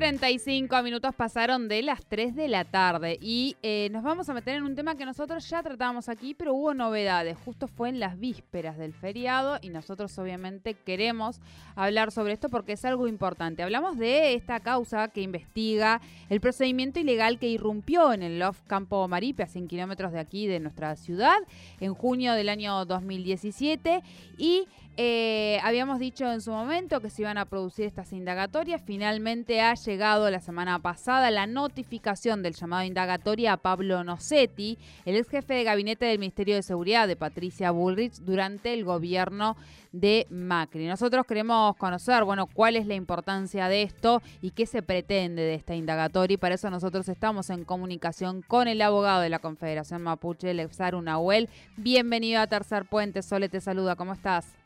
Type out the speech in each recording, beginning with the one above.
35 minutos pasaron de las 3 de la tarde y eh, nos vamos a meter en un tema que nosotros ya tratábamos aquí, pero hubo novedades. Justo fue en las vísperas del feriado y nosotros obviamente queremos hablar sobre esto porque es algo importante. Hablamos de esta causa que investiga el procedimiento ilegal que irrumpió en el Loft Campo Maripe, a 100 kilómetros de aquí de nuestra ciudad, en junio del año 2017 y eh, habíamos dicho en su momento que se iban a producir estas indagatorias. Finalmente ha llegado la semana pasada la notificación del llamado indagatoria a Pablo Nocetti, el ex jefe de gabinete del Ministerio de Seguridad de Patricia Bullrich durante el gobierno de Macri. Nosotros queremos conocer, bueno, cuál es la importancia de esto y qué se pretende de esta indagatoria. Y para eso nosotros estamos en comunicación con el abogado de la Confederación Mapuche, Lexar Nahuel. Bienvenido a Tercer Puente. Sole te saluda. ¿Cómo estás?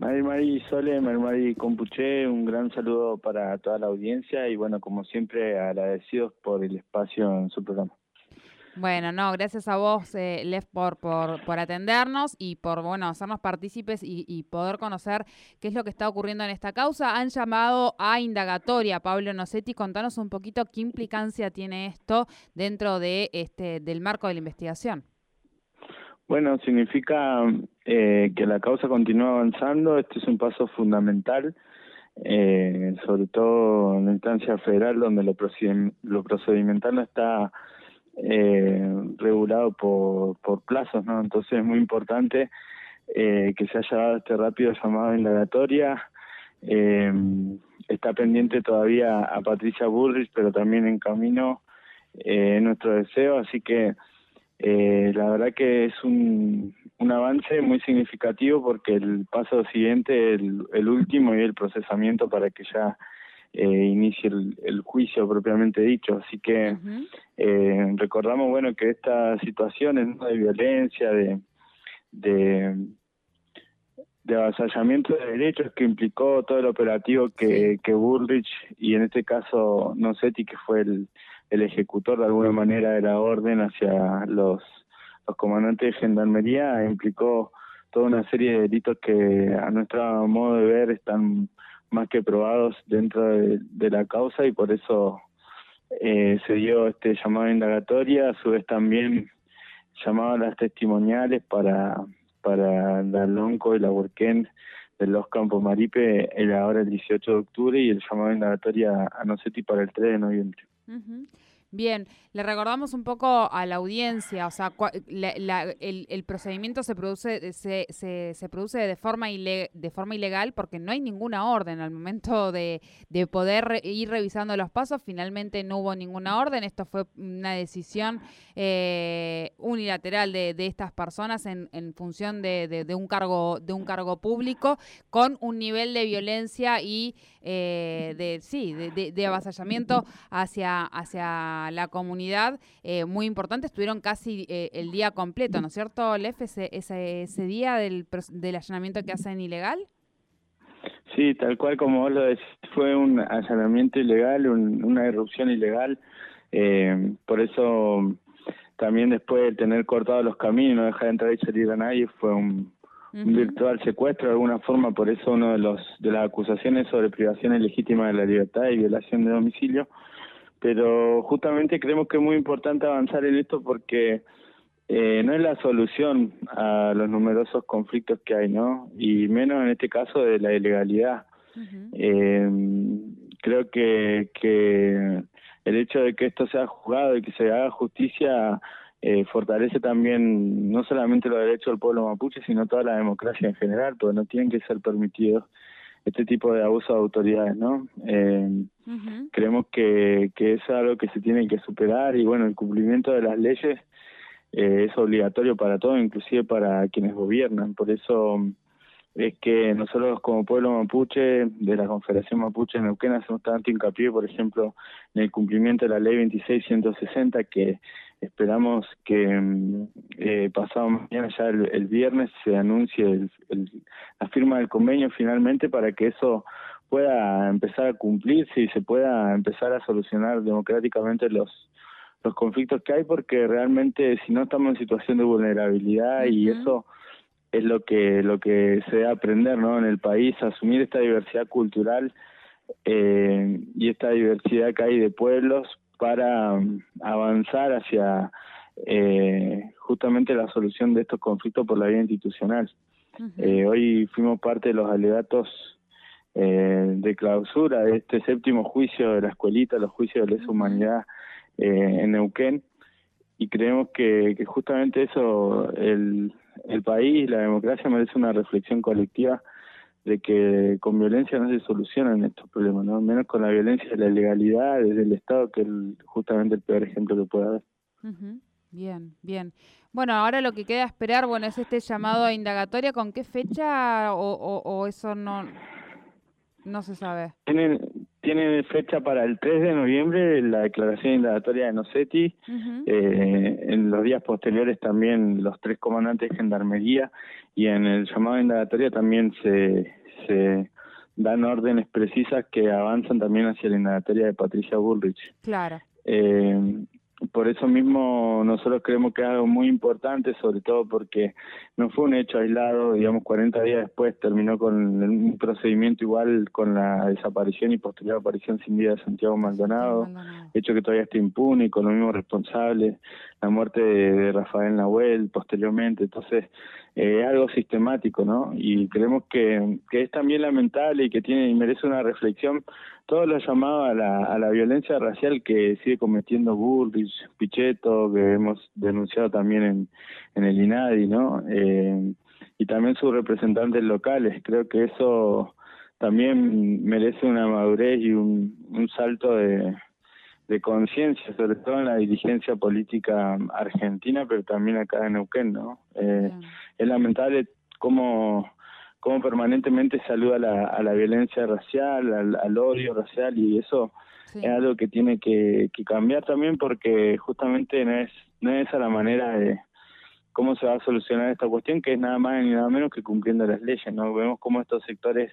Mari Mari Sole, Mari Mari Compuche, un gran saludo para toda la audiencia y bueno, como siempre, agradecidos por el espacio en su programa. Bueno, no, gracias a vos, eh, Lev, por, por, por, atendernos y por, bueno, hacernos partícipes y, poder conocer qué es lo que está ocurriendo en esta causa. Han llamado a indagatoria Pablo Nocetti. Contanos un poquito qué implicancia tiene esto dentro de este del marco de la investigación. Bueno, significa eh, que la causa continúa avanzando. Este es un paso fundamental, eh, sobre todo en la instancia federal, donde lo, procedimental no está eh, regulado por, por plazos, ¿no? Entonces es muy importante que se haya dado este rápido llamado indagatoria. está pendiente todavía a Patricia Burris, pero también en camino nuestro deseo, así que eh, la verdad que es un, un avance muy significativo porque el paso siguiente, el, el último y el procesamiento para que ya eh, inicie el, el, juicio propiamente dicho. Así que eh, recordamos bueno que estas situaciones de violencia, de, de, de avasallamiento de derechos que implicó todo el operativo que, que Bullrich y en este caso Nocetti, que fue el, el ejecutor de alguna manera de la orden hacia los, comandantes de gendarmería implicó toda una serie de delitos que a nuestro modo de ver están más que probados dentro de, la causa y por eso eh, se dio este llamado a indagatoria, a su vez también llamado a las testimoniales para, para la LONCO y la Worken de los Campos Maripe el ahora el 18 de octubre y el llamado a indagatoria a Nocetti para el 3 de noviembre. Bien, le recordamos un poco a la audiencia, o sea, el, procedimiento se produce se, se, produce de forma de forma ilegal porque no hay ninguna orden al momento de, poder ir revisando los pasos. Finalmente no hubo ninguna orden. Esto fue una decisión eh, unilateral de, estas personas en, función de, un cargo de un cargo público con un nivel de violencia y eh, de sí de, avasallamiento hacia hacia la comunidad eh, muy importante. Estuvieron casi eh, el día completo, ¿no es cierto, Lef, ese, ese, día del, del allanamiento que hacen ilegal? Sí, tal cual como vos lo decís, fue un allanamiento ilegal, una irrupción ilegal. Eh, por eso también después de tener cortado los caminos, no dejar de entrar y salir a nadie, fue un, virtual secuestro de alguna forma. Por eso uno de los de las acusaciones sobre privación ilegítima de la libertad y violación de domicilio pero justamente creemos que es muy importante avanzar en esto porque eh, no es la solución a los numerosos conflictos que hay, ¿no? Y menos en este caso de la ilegalidad. eh, creo que, que el hecho de que esto sea juzgado y que se haga justicia eh, fortalece también no solamente los derechos del pueblo mapuche, sino toda la democracia en general, porque no tienen que ser permitidos este tipo de abuso de autoridades, ¿no? Eh, Creemos que, que es algo que se tiene que superar y bueno, el cumplimiento de las leyes eh, es obligatorio para todos, inclusive para quienes gobiernan. Por eso es que nosotros como pueblo mapuche de la Confederación Mapuche en Neuquén hacemos tanto hincapié, por ejemplo, en el cumplimiento de la ley 2660 que esperamos que mm, eh, pasado mañana ya el, viernes se anuncie la firma del convenio finalmente para que eso pueda empezar a cumplirse y se pueda empezar a solucionar democráticamente los los conflictos que hay porque realmente si no estamos en situación de vulnerabilidad y eso es lo que lo que se debe aprender ¿no? en el país, asumir esta diversidad cultural eh, y esta diversidad que hay de pueblos para um, avanzar hacia eh, justamente la solución de estos conflictos por la vía institucional. eh, hoy fuimos parte de los alegatos eh, de clausura de este séptimo juicio de la escuelita, los juicios de lesa humanidad eh, en Neuquén, y creemos que, que justamente eso, el, el país, la democracia merece una reflexión colectiva de que con violencia no se solucionan estos problemas, ¿no? menos con la violencia de la ilegalidad desde el Estado, que es justamente el peor ejemplo que puede haber. Bien, bien. Bueno, ahora lo que queda esperar, bueno, es este llamado a indagatoria, ¿con qué fecha o, o, o eso no, no se sabe? Tienen, tienen fecha para el 3 de noviembre la declaración indagatoria de Nocetti. eh, en los días posteriores también los tres comandantes de gendarmería y en el llamado de indagatoria también se, se dan órdenes precisas que avanzan también hacia la indagatoria de Patricia Bullrich. Claro. Eh, por eso mismo nosotros creemos que es algo muy importante, sobre todo porque no fue un hecho aislado, digamos 40 días después terminó con un procedimiento igual con la desaparición y posterior aparición sin vida de Santiago Maldonado, hecho que todavía está impune y con los mismos responsables, la muerte de, de Rafael Nahuel posteriormente, entonces eh, algo sistemático, ¿no? Y creemos que, que es también lamentable y que tiene y merece una reflexión todo lo llamado a la, a la violencia racial que sigue cometiendo Bullrich, Pichetto, que hemos denunciado también en, en el INADI, ¿no? Eh, y también sus representantes locales. Creo que eso también merece una madurez y un, un salto de, de conciencia, sobre todo en la dirigencia política argentina, pero también acá en Neuquén, ¿no? Eh, es lamentable cómo cómo permanentemente se aluda a la, a la violencia racial, al, al, odio racial y eso sí. es algo que tiene que, que, cambiar también porque justamente no es, no es esa la manera de cómo se va a solucionar esta cuestión que es nada más ni nada menos que cumpliendo las leyes, ¿no? Vemos cómo estos sectores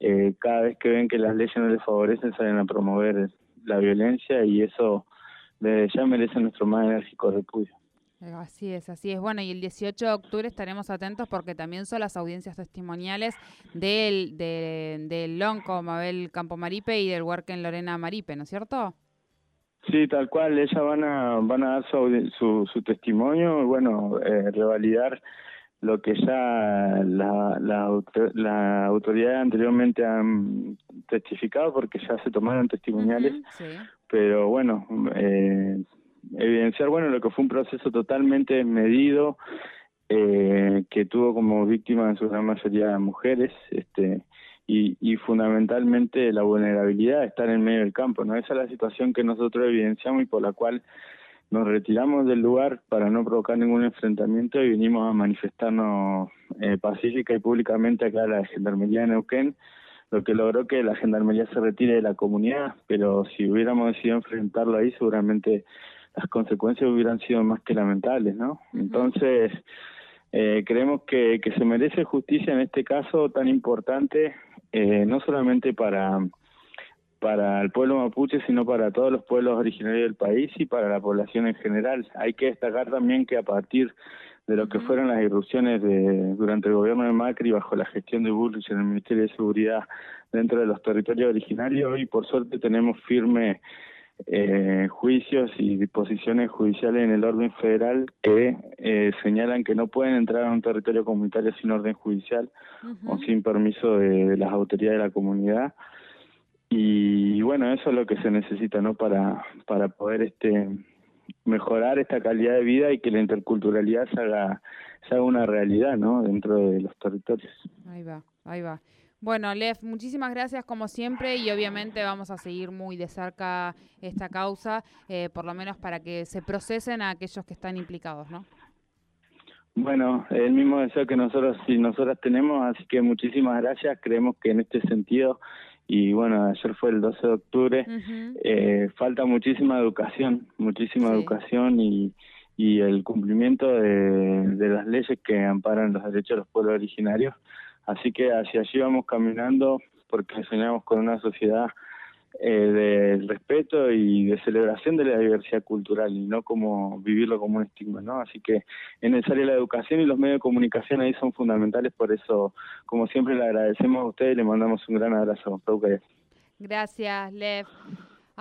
eh, cada vez que ven que las leyes no les favorecen salen a promover la violencia y eso desde ya merece nuestro más enérgico repudio. Así es, así es. Bueno, y el 18 de octubre estaremos atentos porque también son las audiencias testimoniales del, de, del Lonco Mabel Campomaripe y del Huarquen Lorena Maripe, ¿no es cierto? Sí, tal cual. Ellas van a van a dar su, su, su testimonio y, bueno, eh, revalidar lo que ya la, la, la autoridad anteriormente han testificado porque ya se tomaron testimoniales. Uh -huh, sí. Pero bueno, eh, evidenciar bueno lo que fue un proceso totalmente medido eh, que tuvo como víctimas en su gran mayoría mujeres este y, y fundamentalmente la vulnerabilidad de estar en medio del campo no esa es la situación que nosotros evidenciamos y por la cual nos retiramos del lugar para no provocar ningún enfrentamiento y vinimos a manifestarnos eh, pacífica y públicamente acá a la Gendarmería de Neuquén, lo que logró que la Gendarmería se retire de la comunidad, pero si hubiéramos decidido enfrentarlo ahí seguramente las consecuencias hubieran sido más que lamentables, ¿no? Entonces, eh, creemos que, que se merece justicia en este caso tan importante, eh, no solamente para para el pueblo mapuche, sino para todos los pueblos originarios del país y para la población en general. Hay que destacar también que a partir de lo que fueron las irrupciones de, durante el gobierno de Macri bajo la gestión de Bullrich en el Ministerio de Seguridad dentro de los territorios originarios, hoy por suerte tenemos firme eh, juicios y disposiciones judiciales en el orden federal que eh, señalan que no pueden entrar a un territorio comunitario sin orden judicial uh -huh. o sin permiso de, de las autoridades de la comunidad y bueno eso es lo que se necesita no para para poder este mejorar esta calidad de vida y que la interculturalidad se haga se haga una realidad no dentro de los territorios ahí va ahí va bueno, Lev, muchísimas gracias como siempre y obviamente vamos a seguir muy de cerca esta causa, eh, por lo menos para que se procesen a aquellos que están implicados, ¿no? Bueno, el mismo deseo que nosotros y nosotras tenemos, así que muchísimas gracias. Creemos que en este sentido, y bueno, ayer fue el 12 de octubre, uh -huh. eh, falta muchísima educación, muchísima sí. educación y, y el cumplimiento de, de las leyes que amparan los derechos de los pueblos originarios. Así que hacia allí vamos caminando porque soñamos con una sociedad eh, del respeto y de celebración de la diversidad cultural y no como vivirlo como un estigma, ¿no? Así que es necesaria la educación y los medios de comunicación ahí son fundamentales, por eso, como siempre, le agradecemos a ustedes y le mandamos un gran abrazo. Gracias, Lev.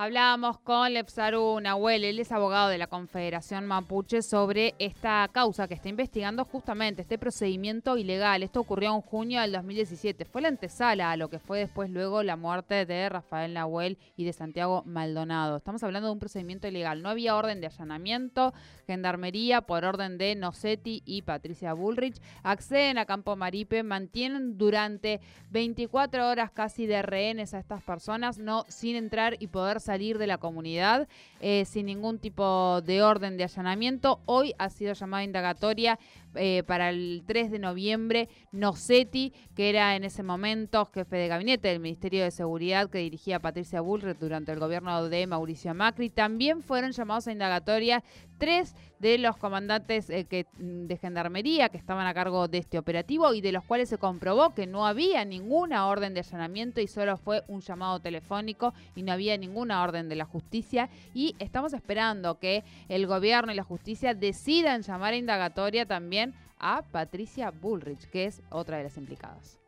Hablábamos con Lepsaru Nahuel, él es abogado de la Confederación Mapuche, sobre esta causa que está investigando justamente este procedimiento ilegal. Esto ocurrió en junio del 2017. Fue la antesala a lo que fue después luego la muerte de Rafael Nahuel y de Santiago Maldonado. Estamos hablando de un procedimiento ilegal. No había orden de allanamiento, gendarmería por orden de Nocetti y Patricia Bullrich. Acceden a Campo Maripe, mantienen durante 24 horas casi de rehenes a estas personas, no sin entrar y poder salir de la comunidad eh, sin ningún tipo de orden de allanamiento. Hoy ha sido llamada indagatoria eh, para el 3 de noviembre Nocetti, que era en ese momento jefe de gabinete del Ministerio de Seguridad que dirigía Patricia Bullrich durante el gobierno de Mauricio Macri. También fueron llamados a indagatoria tres de los comandantes eh, que, mm, de gendarmería que estaban a cargo de este operativo y de los cuales se comprobó que no había ninguna orden de allanamiento y solo fue un llamado telefónico y no había ninguna orden de la justicia y estamos esperando que el gobierno y la justicia decidan llamar a indagatoria también a Patricia Bullrich, que es otra de las implicadas.